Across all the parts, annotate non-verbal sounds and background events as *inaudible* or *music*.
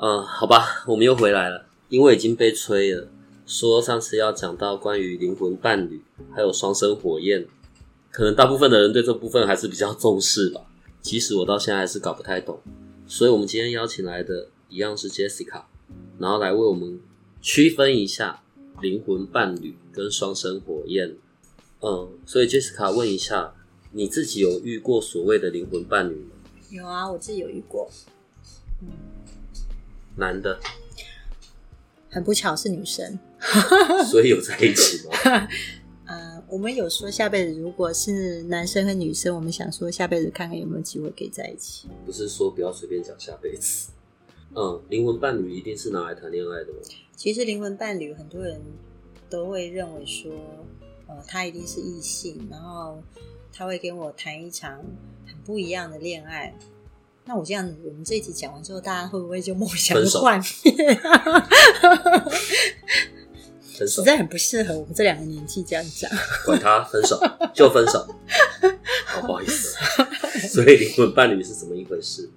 嗯，好吧，我们又回来了，因为已经被催了，说上次要讲到关于灵魂伴侣，还有双生火焰，可能大部分的人对这部分还是比较重视吧。即使我到现在还是搞不太懂，所以我们今天邀请来的一样是 Jessica，然后来为我们区分一下灵魂伴侣跟双生火焰。嗯，所以 Jessica 问一下，你自己有遇过所谓的灵魂伴侣吗？有啊，我自己有遇过。男的，很不巧是女生，*laughs* *laughs* 所以有在一起吗？呃，我们有说下辈子如果是男生和女生，我们想说下辈子看看有没有机会可以在一起。不是说不要随便讲下辈子。嗯，灵魂伴侣一定是拿来谈恋爱的吗？其实灵魂伴侣很多人都会认为说，呃，他一定是异性，然后他会跟我谈一场很不一样的恋爱。那我这样，我们这一集讲完之后，大家会不会就梦想幻灭？实在很不适合我们这两个年纪这样讲。管他分手就分手，好不好意思。所以灵魂伴侣是怎么一回事？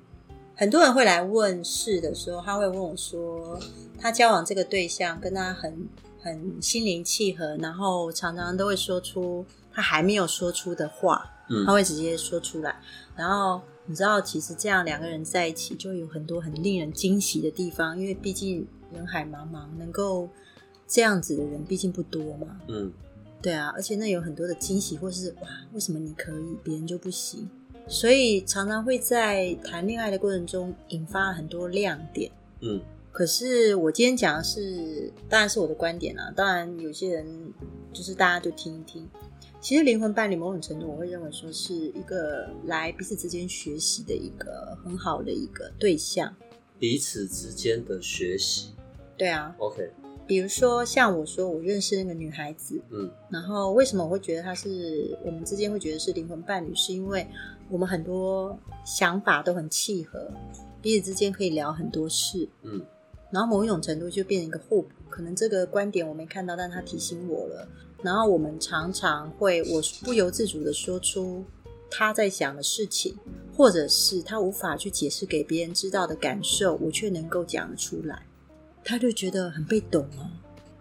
很多人会来问事的时候，他会问我说，他交往这个对象跟他很很心灵契合，然后常常都会说出他还没有说出的话，嗯，他会直接说出来，然后。你知道，其实这样两个人在一起，就有很多很令人惊喜的地方。因为毕竟人海茫茫，能够这样子的人毕竟不多嘛。嗯，对啊，而且那有很多的惊喜，或是哇，为什么你可以，别人就不行？所以常常会在谈恋爱的过程中引发很多亮点。嗯，可是我今天讲的是，当然是我的观点啊。当然有些人就是大家就听一听。其实灵魂伴侣某种程度，我会认为说是一个来彼此之间学习的一个很好的一个对象。彼此之间的学习，对啊。OK，比如说像我说我认识那个女孩子，嗯，然后为什么我会觉得她是我们之间会觉得是灵魂伴侣，是因为我们很多想法都很契合，彼此之间可以聊很多事，嗯，然后某一种程度就变成一个互补。可能这个观点我没看到，但他提醒我了。然后我们常常会，我不由自主的说出他在想的事情，或者是他无法去解释给别人知道的感受，我却能够讲出来，他就觉得很被懂啊。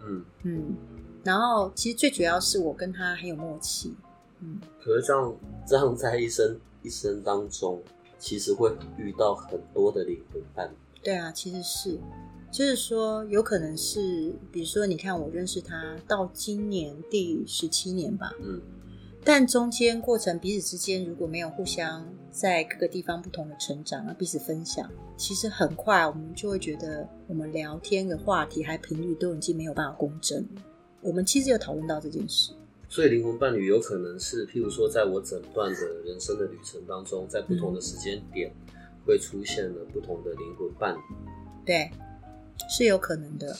嗯嗯，然后其实最主要是我跟他很有默契。嗯，可是这样这样在一生一生当中，其实会遇到很多的灵魂伴侣。对啊，其实是。就是说，有可能是，比如说，你看我认识他到今年第十七年吧，嗯，但中间过程彼此之间如果没有互相在各个地方不同的成长啊，彼此分享，其实很快我们就会觉得我们聊天的话题还频率都已经没有办法共振。我们其实有讨论到这件事，所以灵魂伴侣有可能是，譬如说，在我整段的人生的旅程当中，在不同的时间点会出现了不同的灵魂伴侣，对。是有可能的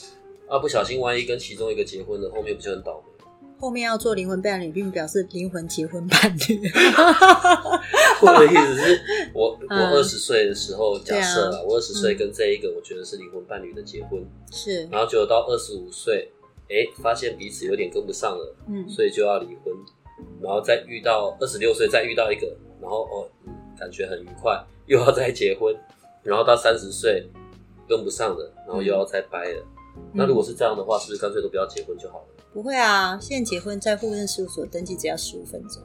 啊！不小心，万一跟其中一个结婚了，后面不就很倒霉？后面要做灵魂伴侣，并表示灵魂结婚伴侣。*laughs* 我的意思是，我我二十岁的时候，假设了我二十岁跟这一个我觉得是灵魂伴侣的结婚，是，然后就到二十五岁，哎，发现彼此有点跟不上了，嗯，所以就要离婚，然后再遇到二十六岁，再遇到一个，然后哦，感觉很愉快，又要再结婚，然后到三十岁。跟不上的，然后又要再掰了。那如果是这样的话，是不是干脆都不要结婚就好了？不会啊，现在结婚在户政事务所登记只要十五分钟。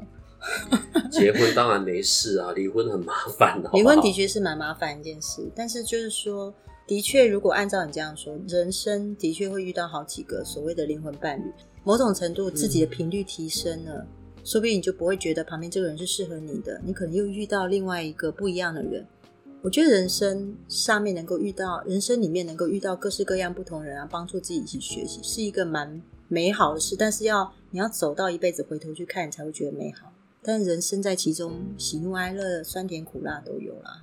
结婚当然没事啊，*laughs* 离婚很麻烦。离婚的确是蛮麻烦一件事，但是就是说，的确，如果按照你这样说，人生的确会遇到好几个所谓的灵魂伴侣。某种程度，自己的频率提升了，说不定你就不会觉得旁边这个人是适合你的，你可能又遇到另外一个不一样的人。我觉得人生上面能够遇到，人生里面能够遇到各式各样不同人啊，帮助自己一起学习，是一个蛮美好的事。但是要你要走到一辈子回头去看，你才会觉得美好。但人生在其中，喜怒哀乐、酸甜苦辣都有啦。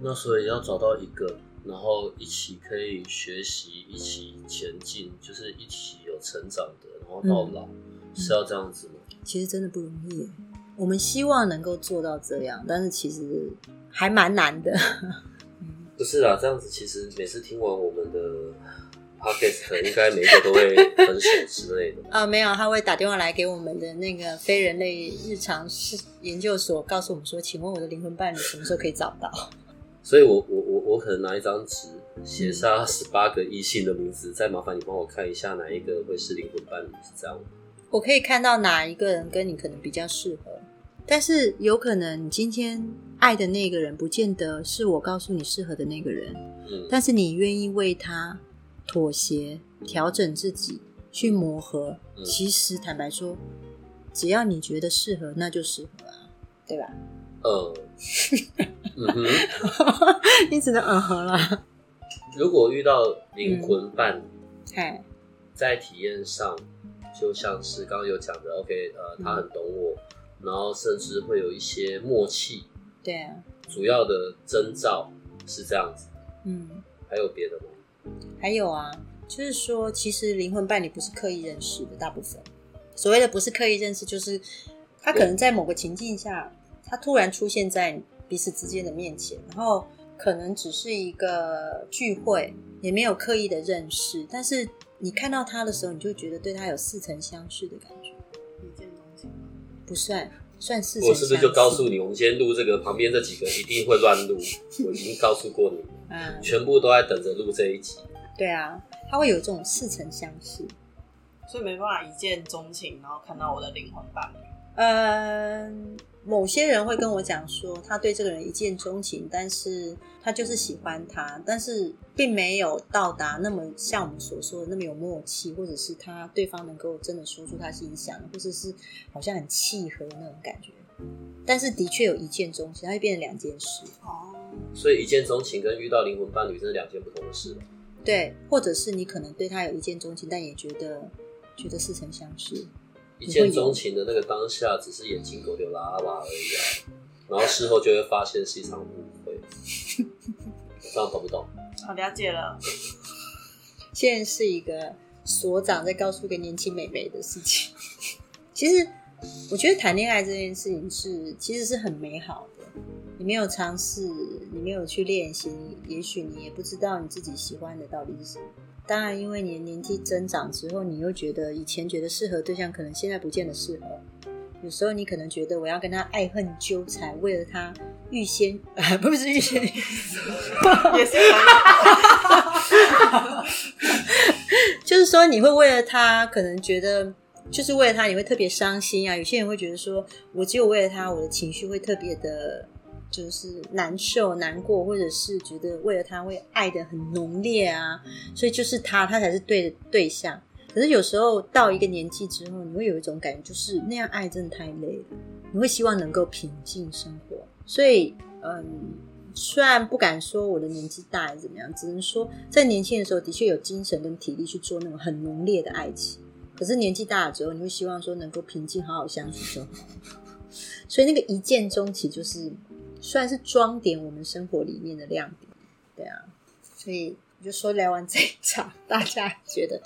那所以要找到一个，然后一起可以学习，一起前进，就是一起有成长的，然后到老、是要这样子吗？其实真的不容易耶。我们希望能够做到这样，但是其实还蛮难的。*laughs* 不是啦，这样子其实每次听完我们的 podcast，应该每一个都会分手之类的。啊，*laughs* 没有，他会打电话来给我们的那个非人类日常是研究所，告诉我们说，请问我的灵魂伴侣什么时候可以找到？*laughs* 所以我我我我可能拿一张纸写下十八个异性的名字，再麻烦你帮我看一下哪一个会是灵魂伴侣，是这样吗？我可以看到哪一个人跟你可能比较适合，但是有可能你今天爱的那个人，不见得是我告诉你适合的那个人，嗯，但是你愿意为他妥协、调整自己、去磨合。嗯其实坦白说，只要你觉得适合，那就适合啊，对吧？呃，嗯哼，*laughs* 你只能嗯哼了。如果遇到灵魂伴侣，嗨，在体验上，就像是刚刚有讲的，OK，呃，他很懂我，然后甚至会有一些默契，对啊，主要的征兆是这样子，嗯，还有别的吗？还有啊，就是说，其实灵魂伴侣不是刻意认识的，大部分所谓的不是刻意认识，就是他可能在某个情境下，他突然出现在彼此之间的面前，然后可能只是一个聚会，也没有刻意的认识，但是你看到他的时候，你就觉得对他有似曾相识的感觉？不算算似曾。我是不是就告诉你，我们今天录这个旁边这几个一定会乱录？我已经告诉过你，嗯，全部都在等着录这一集。对啊，他会有这种似曾相识。所以没办法一见钟情，然后看到我的灵魂伴侣。嗯，某些人会跟我讲说，他对这个人一见钟情，但是他就是喜欢他，但是并没有到达那么像我们所说的那么有默契，或者是他对方能够真的说出他心想，或者是好像很契合的那种感觉。但是的确有一见钟情，它会变成两件事，哦，所以一见钟情跟遇到灵魂伴侣这是两件不同的事了。对，或者是你可能对他有一见钟情，但也觉得觉得似曾相识，一见钟情的那个当下，只是眼睛狗流拉拉而已啊，然后事后就会发现是一场误会。这样懂不懂？好了解了。*laughs* 现在是一个所长在告诉一个年轻美眉的事情。其实，我觉得谈恋爱这件事情是其实是很美好的。你没有尝试，你没有去练习，也许你也不知道你自己喜欢的到底是什么。当然，因为你的年纪增长之后，你又觉得以前觉得适合对象，可能现在不见得适合。有时候你可能觉得我要跟他爱恨纠缠，为了他预先啊，不是预先，*laughs* 也是。*laughs* 就是说你会为了他，可能觉得就是为了他，你会特别伤心啊。有些人会觉得说，我只有为了他，我的情绪会特别的，就是难受、难过，或者是觉得为了他会爱的很浓烈啊。所以就是他，他才是对的对象。可是有时候到一个年纪之后，你会有一种感觉，就是那样爱真的太累了。你会希望能够平静生活，所以嗯，虽然不敢说我的年纪大还是怎么样，只能说在年轻的时候的确有精神跟体力去做那种很浓烈的爱情。可是年纪大了之后，你会希望说能够平静好好相处就好。所以那个一见钟情就是虽然是装点我们生活里面的亮点，对啊。所以我就说聊完这一场，大家觉得，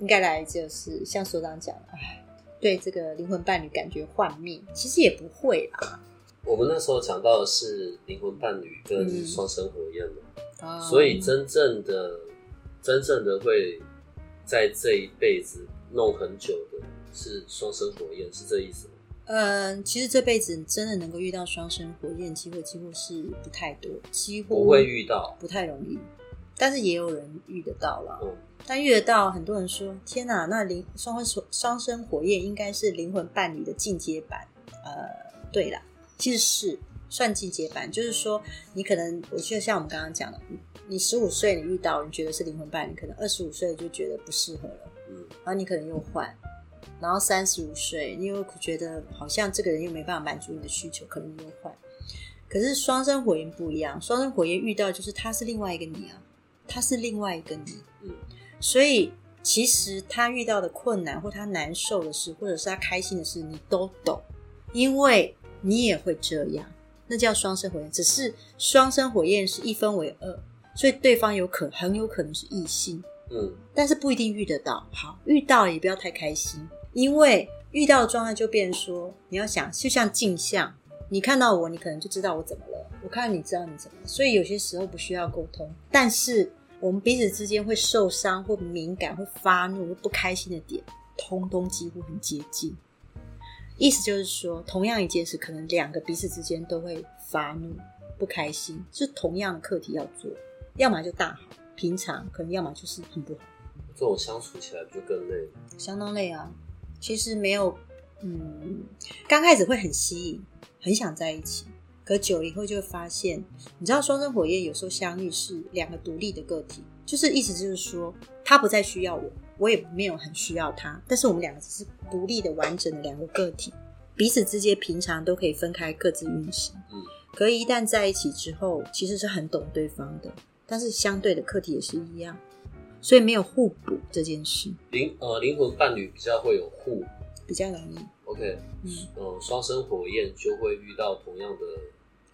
应该来就是像所长讲的，哎，对这个灵魂伴侣感觉幻灭，其实也不会啦。我们那时候讲到的是灵魂伴侣跟嗯双生火焰嘛，啊所以真正的、真正的会在这一辈子弄很久的是双生火焰，是这意思吗？嗯，其实这辈子真的能够遇到双生火焰机会，几乎是不太多，几乎不会遇到，不太容易。但是也有人遇得到了，嗯，但遇得到，很多人说：“天哪，那灵双生双生火焰应该是灵魂伴侣的进阶版。”呃，对啦，其实是算进阶版，就是说你可能，我觉得像我们刚刚讲的，你你十五岁你遇到，你觉得是灵魂伴侣，可能二十五岁就觉得不适合了，嗯，然后你可能又换，然后三十五岁你又觉得好像这个人又没办法满足你的需求，可能又换。可是双生火焰不一样，双生火焰遇到就是他是另外一个你啊，他是另外一个你，嗯，所以其实他遇到的困难或他难受的事，或者是他开心的事，你都懂，因为你也会这样。那叫双生火焰。只是双生火焰是一分为二，所以对方有可很有可能是异性，嗯，但是不一定遇得到。好，遇到了也不要太开心，因为遇到的状态就变成说，你要想就像镜像，你看到我，你可能就知道我怎么了；我看到你知道你怎么了。所以有些时候不需要沟通，但是我们彼此之间会受伤、或敏感、会发怒、会不开心的点，通通几乎很接近。意思就是说，同样一件事，可能两个彼此之间都会发怒、不开心，是同样的课题要做，要么就大好，平常可能要么就是很不好，这种相处起来不就更累？相当累啊。其实没有，嗯，刚开始会很吸引，很想在一起，可久了以后就会发现，你知道双生火焰有时候相遇是两个独立的个体，就是意思就是说，他不再需要我，我也没有很需要他，但是我们两个只是独立的、完整的两个个体，彼此之间平常都可以分开各自运行。嗯，可一旦在一起之后，其实是很懂对方的，但是相对的课题也是一样，所以没有互补这件事灵呃灵魂伴侣比较会有互比较容易。，OK，嗯，呃，双生火焰就会遇到同样的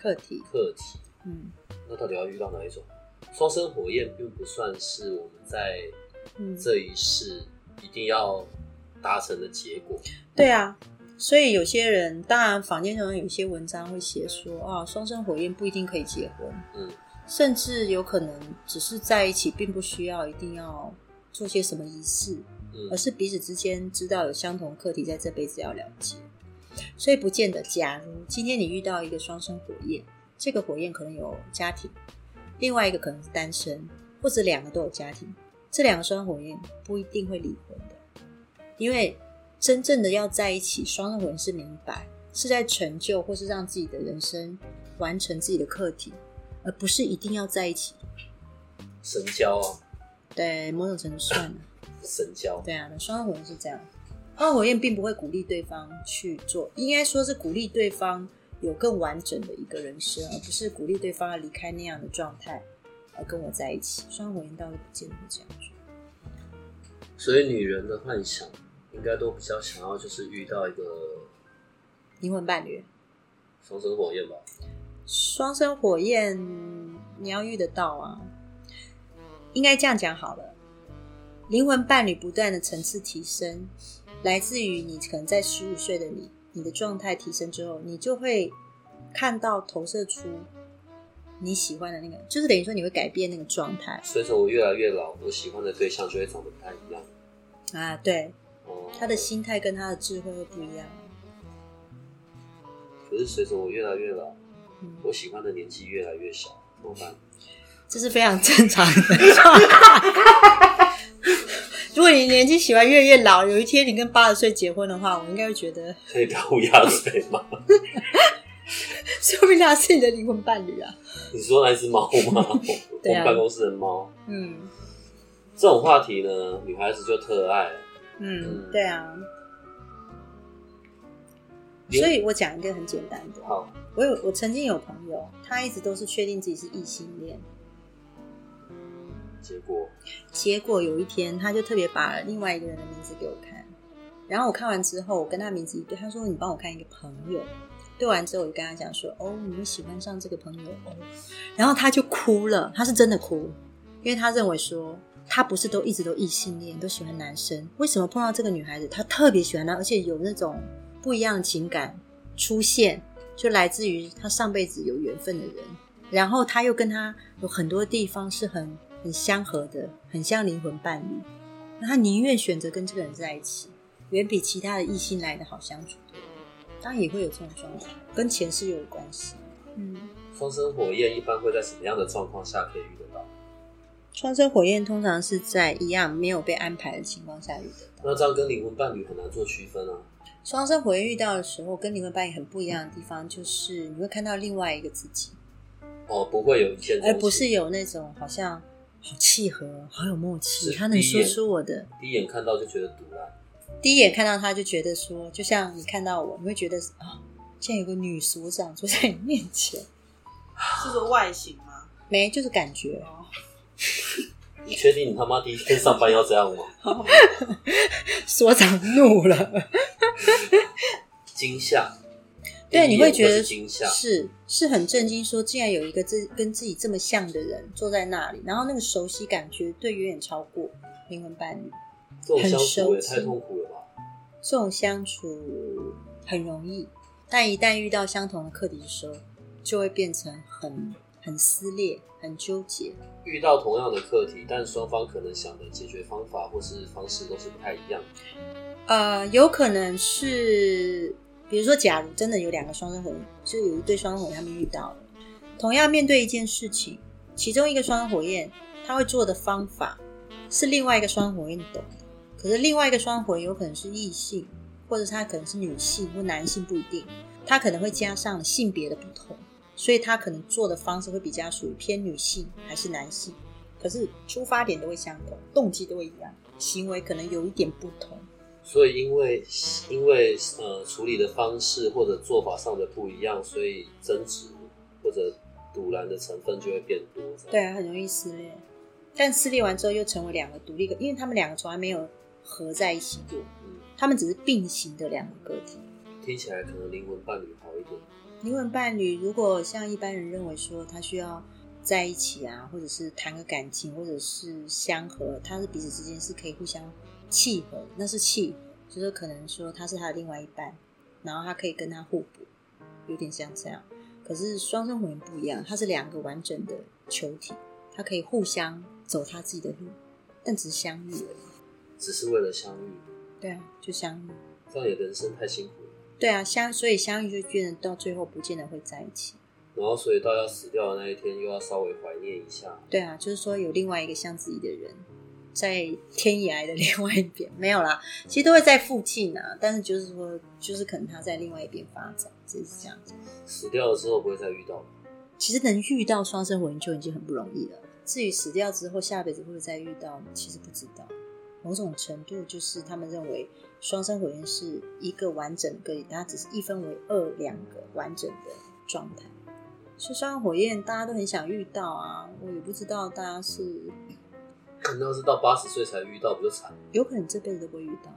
课题，课题，嗯那到底要遇到哪一种？双生火焰并不算是我们在嗯，这一世一定要达成的结果。对啊。所以有些人，当然坊间中有一些文章会写说啊，双生火焰不一定可以结婚，嗯，甚至有可能只是在一起，并不需要一定要做些什么仪式，嗯而是彼此之间知道有相同课题，在这辈子要了解。所以不见得，假如今天你遇到一个双生火焰，这个火焰可能有家庭，另外一个可能是单身，或者两个都有家庭，这两个双生火焰不一定会离婚的，因为真正的要在一起，双生火焰是明白是在成就或是让自己的人生完成自己的课题，而不是一定要在一起。神交啊，对，某种程度算了。神交，对啊，那双生火焰是这样，双火焰并不会鼓励对方去做，应该说是鼓励对方有更完整的一个人生，而不是鼓励对方要离开那样的状态而跟我在一起。双生火焰倒是不见得会这样做。所以女人的幻想应该都比较想要就是遇到一个灵魂伴侣，双生火焰吧。双生火焰你要遇得到啊，应该这样讲好了。灵魂伴侣不断的层次提升，来自于你可能在十五岁的你，你的状态提升之后，你就会看到投射出你喜欢的那个，就是等于说你会改变那个状态随着我越来越老，我喜欢的对象就会长得不太一样。啊。对，哦，他的心态跟他的智慧会不一样。可是随着我越来越老，嗯，我喜欢的年纪越来越小，怎么办？这是非常正常的状态。*laughs* 如果你年纪喜欢越来越老，有一天你跟八十岁结婚的话，我应该会觉得，可以不要乌鸦嘴吗？*laughs* 说不定他是你的灵魂伴侣啊。你说那只猫吗？*laughs* 我们办公室的猫。嗯这种话题呢，女孩子就特爱。嗯，对啊。所以我讲一个很简单的，好，我有我曾经有朋友，他一直都是确定自己是异性恋，结果。结果有一天他就特别把另外一个人的名字给我看，然后我看完之后，我跟他名字一对，他说你帮我看一个朋友，对完之后我就跟他讲说，哦，你会喜欢上这个朋友哦，然后他就哭了，他是真的哭，因为他认为说他不是都一直都异性恋，都喜欢男生，为什么碰到这个女孩子，他特别喜欢她，而且有那种不一样的情感出现，就来自于他上辈子有缘分的人，然后他又跟他有很多地方是很很相合的，很像灵魂伴侣，那他宁愿选择跟这个人在一起，远比其他的异性来的好相处。当然也会有这种状况，跟前世有关系。嗯，双生火焰一般会在什么样的状况下可以遇得到？双生火焰通常是在一样没有被安排的情况下遇得到。那这样跟灵魂伴侣很难做区分啊。双生火焰遇到的时候，跟灵魂伴侣很不一样的地方，就是你会看到另外一个自己，哦，不会有一见钟情，而不是有那种好像好契合、好有默契，他能说出我的。第一眼看到就觉得毒辣。第一眼看到他就觉得说，就像你看到我，你会觉得啊，现在有个女所长坐在你面前，*laughs* 是说外形吗？没就是感觉。哦，*laughs* 你确定你他妈第一天上班要这样吗？*laughs* 所长怒了。惊吓，对，你会觉得是惊吓，是是很震惊，说竟然有一个自跟自己这么像的人坐在那里，然后那个熟悉感绝对远远超过灵魂伴侣。这种相很熟处也太痛苦了吧？这种相处很容易，但一旦遇到相同的课题的时候，就会变成很很撕裂、很纠结。遇到同样的课题，但双方可能想的解决方法或是方式都是不太一样。呃，有可能是，比如说，假如真的有两个双生火焰，就有一对双生火焰他们遇到了，同样面对一件事情，其中一个双生火焰他会做的方法是另外一个双生火焰懂的，可是另外一个双生火焰有可能是异性，或者他可能是女性或男性不一定，他可能会加上性别的不同，所以他可能做的方式会比较属于偏女性还是男性，可是出发点都会相同，动机都会一样，行为可能有一点不同。所以因为因为呃处理的方式或者做法上的不一样，所以争执或者堵拦的成分就会变多。对啊，很容易撕裂。但撕裂完之后又成为两个独立个，因为他们两个从来没有合在一起过，嗯，他们只是并行的两个个体。听起来可能灵魂伴侣好一点。灵魂伴侣如果像一般人认为说他需要在一起啊，或者是谈个感情，或者是相合，他是彼此之间是可以互相契合，那是契合，就是可能说他是他的另外一半，然后他可以跟他互补，有点像这样。可是双生火焰不一样，它是两个完整的球体，它可以互相走他自己的路，但只是相遇而已。只是为了相遇，对啊，就相遇。这样也人生太辛苦了。对啊，相所以相遇就变得到最后不见得会在一起。然后，所以到要死掉的那一天，又要稍微怀念一下。对啊，就是说有另外一个像自己的人，在天涯的另外一边没有啦，*laughs* 其实都会在附近啊，但是就是说，就是可能他在另外一边发展，就是这样子。死掉了之后不会再遇到了。其实能遇到双生火焰就已经很不容易了。至于死掉之后下辈子会不会再遇到，其实不知道。某种程度就是他们认为双生火焰是一个完整个体，它只是一分为二两个完整的状态。所以双生火焰大家都很想遇到啊，我也不知道大家是你要是到八十岁才遇到，不就惨？有可能这辈子都不会遇到。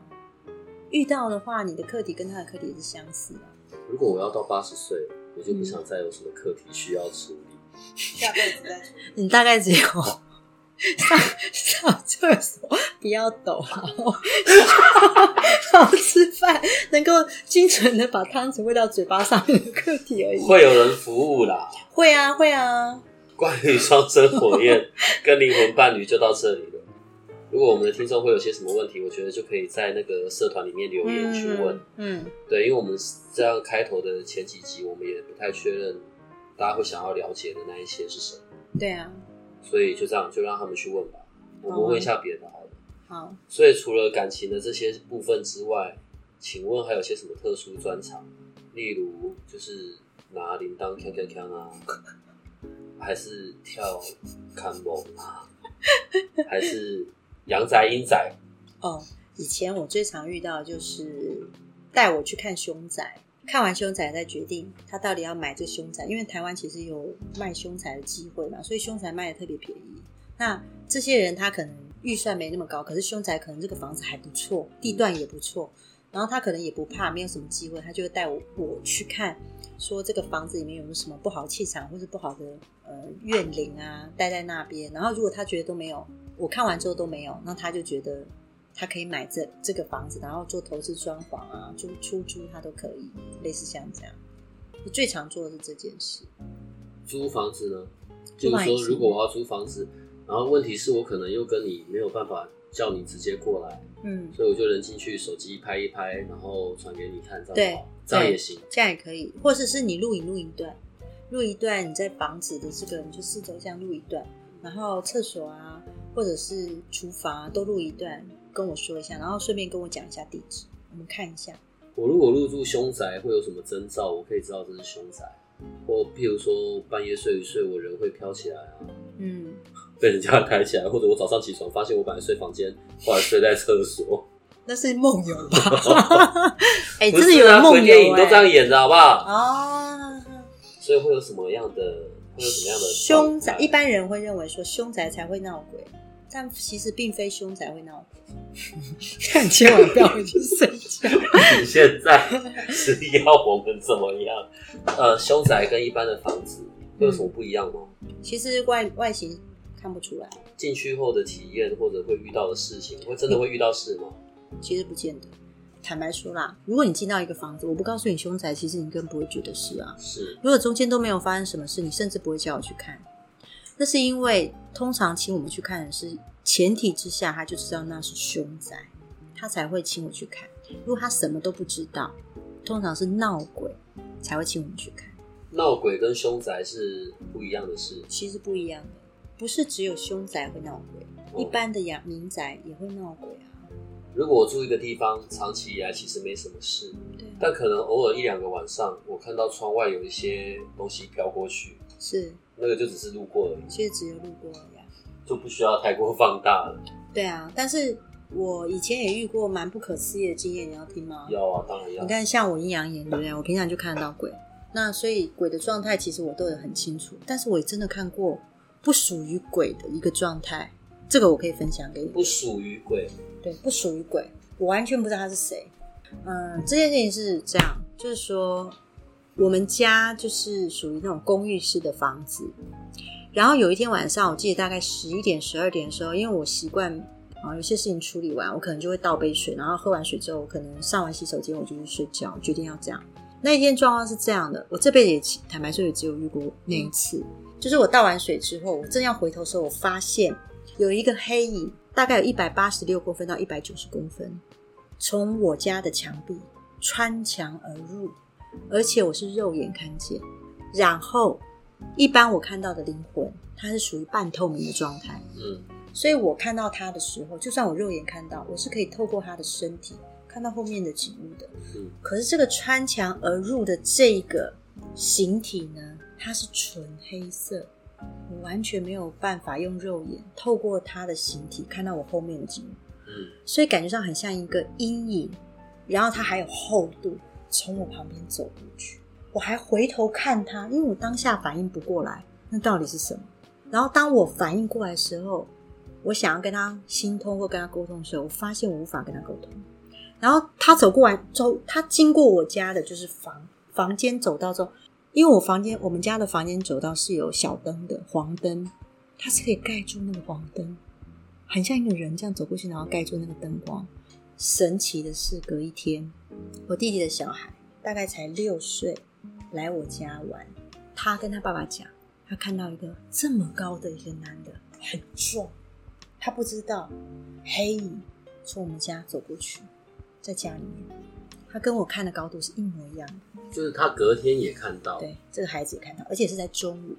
遇到的话，你的课题跟他的课题也是相似啊。如果我要到八十岁，我就不想再有什么课题需要处理。下辈子再说。你大概只有上上厕所不要抖，然后然后吃饭能够精准的把汤匙喂到嘴巴上面的课题而已。会有人服务啦。会啊，会啊。关于双生火焰跟灵魂伴侣就到这里了。如果我们的听众会有些什么问题，我觉得就可以在那个社团里面留言去问。嗯，嗯，对，因为我们这样开头的前几集，我们也不太确认大家会想要了解的那一些是什么，对啊。所以就这样，就让他们去问吧。我们问一下别的好了。好，所以除了感情的这些部分之外，请问还有些什么特殊专长？例如就是拿铃铛锵锵锵啊，还是跳看梦啊，还是阳宅阴宅？哦，以前我最常遇到的就是带我去看凶宅，看完凶宅再决定他到底要买这凶宅，因为台湾其实有卖凶宅的机会嘛，所以凶宅卖的特别便宜。那这些人他可能预算没那么高，可是凶宅可能这个房子还不错，地段也不错，然后他可能也不怕没有什么机会，他就会带我我去看，说这个房子里面有没有什么不好的气场或是不好的呃怨灵啊，待在那边。然后如果他觉得都没有，我看完之后都没有，那他就觉得他可以买这这个房子，然后做投资装潢啊，租出租他都可以，类似像这样。我最常做的是这件事。租房子呢？就是说，如果我要租房子，然后问题是我可能又跟你没有办法叫你直接过来，嗯，所以我就能进去，手机拍一拍，然后传给你看，这样对好，这样也行。这样也可以，或者是你录影录一段，录一段你在房子的这个，你就四周这样录一段，然后厕所啊，或者是厨房啊，都录一段，跟我说一下，然后顺便跟我讲一下地址，我们看一下。我如果入住凶宅，会有什么征兆？我可以知道这是凶宅，或譬如说半夜睡一睡，我人会飘起来啊，嗯，*laughs* 被人家抬起来，或者我早上起床发现我本来睡房间，后来睡在厕所。那是梦游吧？*laughs* 哎、不真的是啊，有人梦游、鬼电影都这样哎演的好不好？哦。所以会有什么样的，会有什么样的凶宅，一般人会认为说凶宅才会闹鬼，但其实并非凶宅会闹鬼，但千万不要回去睡觉。你现在是要我们怎么样？呃，凶宅跟一般的房子会有什么不一样吗？其实外外形看不出来，进去后的体验或者会遇到的事情，会真的会遇到事吗？其实不见得。坦白说啦，如果你进到一个房子，我不告诉你凶宅，其实你根本不会觉得是啊。是，如果中间都没有发生什么事，你甚至不会叫我去看。那是因为通常请我们去看的是前提之下，他就知道那是凶宅，他才会请我去看。如果他什么都不知道，通常是闹鬼才会请我们去看。闹鬼跟凶宅是不一样的事。其实不一样的，不是只有凶宅会闹鬼，哦一般的阳民宅也会闹鬼啊。如果我住一个地方，长期以来其实没什么事，但可能偶尔一两个晚上，我看到窗外有一些东西飘过去，是，那个就只是路过而已，其实只有路过而已啊。就不需要太过放大了。对啊，但是我以前也遇过蛮不可思议的经验，你要听吗？要啊，当然要你。看，像我阴阳眼，对不对？我平常就看得到鬼，那所以鬼的状态其实我都有很清楚，但是我也真的看过不属于鬼的一个状态，这个我可以分享给你。不属于鬼，对，不属于鬼，我完全不知道他是谁。嗯，这件事情是这样，就是说我们家就是属于那种公寓式的房子，然后有一天晚上，我记得大概十一点、十二点的时候，因为我习惯啊有些事情处理完，我可能就会倒杯水，然后喝完水之后，我可能上完洗手间我就去睡觉，决定要这样。那一天状况是这样的，我这辈子也坦白说也只有遇过那一次，就是我倒完水之后，我正要回头的时候，我发现有一个黑影，大概有一百八十六公分到一百九十公分，从我家的墙壁穿墙而入，而且我是肉眼看见。然后，一般我看到的灵魂，它是属于半透明的状态，嗯，所以我看到它的时候，就算我肉眼看到，我是可以透过它的身体看到后面的景物的。嗯可是这个穿墙而入的这个形体呢，它是纯黑色，我完全没有办法用肉眼透过他的形体看到我后面的景物，嗯，所以感觉上很像一个阴影，然后他还有厚度，从我旁边走过去，我还回头看他，因为我当下反应不过来，那到底是什么？然后当我反应过来的时候，我想要跟他心通或跟他沟通的时候，我发现我无法跟他沟通。然后他走过来，走他经过我家的就是房房间走到之后，因为我房间我们家的房间走道是有小灯的黄灯，它是可以盖住那个黄灯，很像一个人这样走过去，然后盖住那个灯光。神奇的是，隔一天，我弟弟的小孩大概才六岁，来我家玩，他跟他爸爸讲，他看到一个这么高的一个男的，很壮，他不知道黑影从我们家走过去，在家里面，他跟我看的高度是一模一样的。就是他隔天也看到，对，这个孩子也看到，而且是在中午。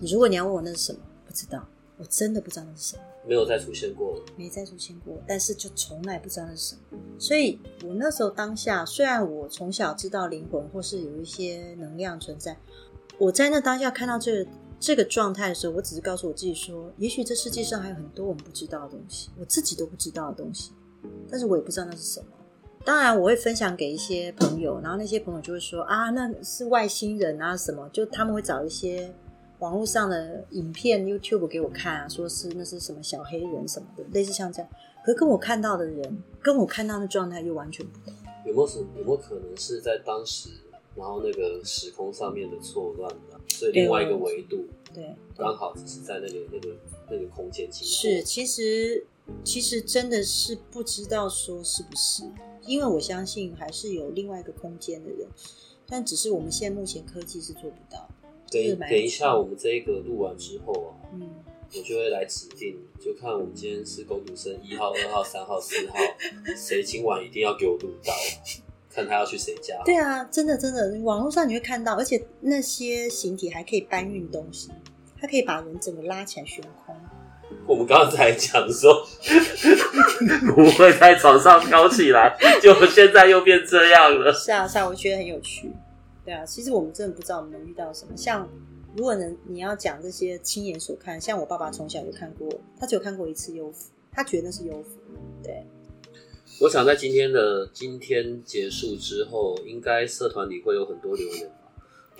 你如果你要问我那是什么，不知道，我真的不知道那是什么，没有再出现过了。没再出现过，但是就从来不知道那是什么。所以我那时候当下，虽然我从小知道灵魂或是有一些能量存在，我在那当下看到这个这个状态的时候，我只是告诉我自己说，也许这世界上还有很多我们不知道的东西，我自己都不知道的东西，但是我也不知道那是什么。当然，我会分享给一些朋友，然后那些朋友就会说啊，那是外星人啊什么，就他们会找一些网络上的影片、YouTube 给我看啊，说是那是什么小黑人什么的，类似像这样。可是跟我看到的人，跟我看到的状态又完全不同。有没有什有没有可能是在当时，然后那个时空上面的错乱吧？所以另外一个维度对，刚好只是在那个那个那个空间。是，其实其实真的是不知道说是不是，因为我相信还是有另外一个空间的人，但只是我们现在目前科技是做不到。等等一下，我们这一个录完之后啊，嗯，我就会来指定，就看我们今天是工读生一号、二号、三号、四号，*laughs* 谁今晚一定要给我录到，看他要去谁家。对啊，真的真的，网络上你会看到，而且那些形体还可以搬运东西，它可以把人整个拉起来悬空。我们刚才讲说 *laughs* 不会在床上飘起来，结果现在又变这样了。是啊，是啊，我觉得很有趣。对啊，其实我们真的不知道我们能遇到什么。像如果能你要讲这些亲眼所看，像我爸爸从小就看过，他只有看过一次幽浮，他觉得那是幽浮。对，我想在今天的今天结束之后，应该社团里会有很多留言吧。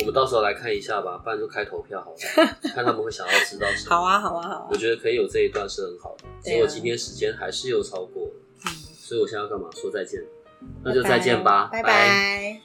我们到时候来看一下吧，不然就开投票好了，*laughs* 看他们会想要知道什么。好啊，好啊，好啊我。觉得可以有这一段是很好的，结果今天时间还是又超过了，嗯所以我现在要干嘛？说再见，那就再见吧，拜拜。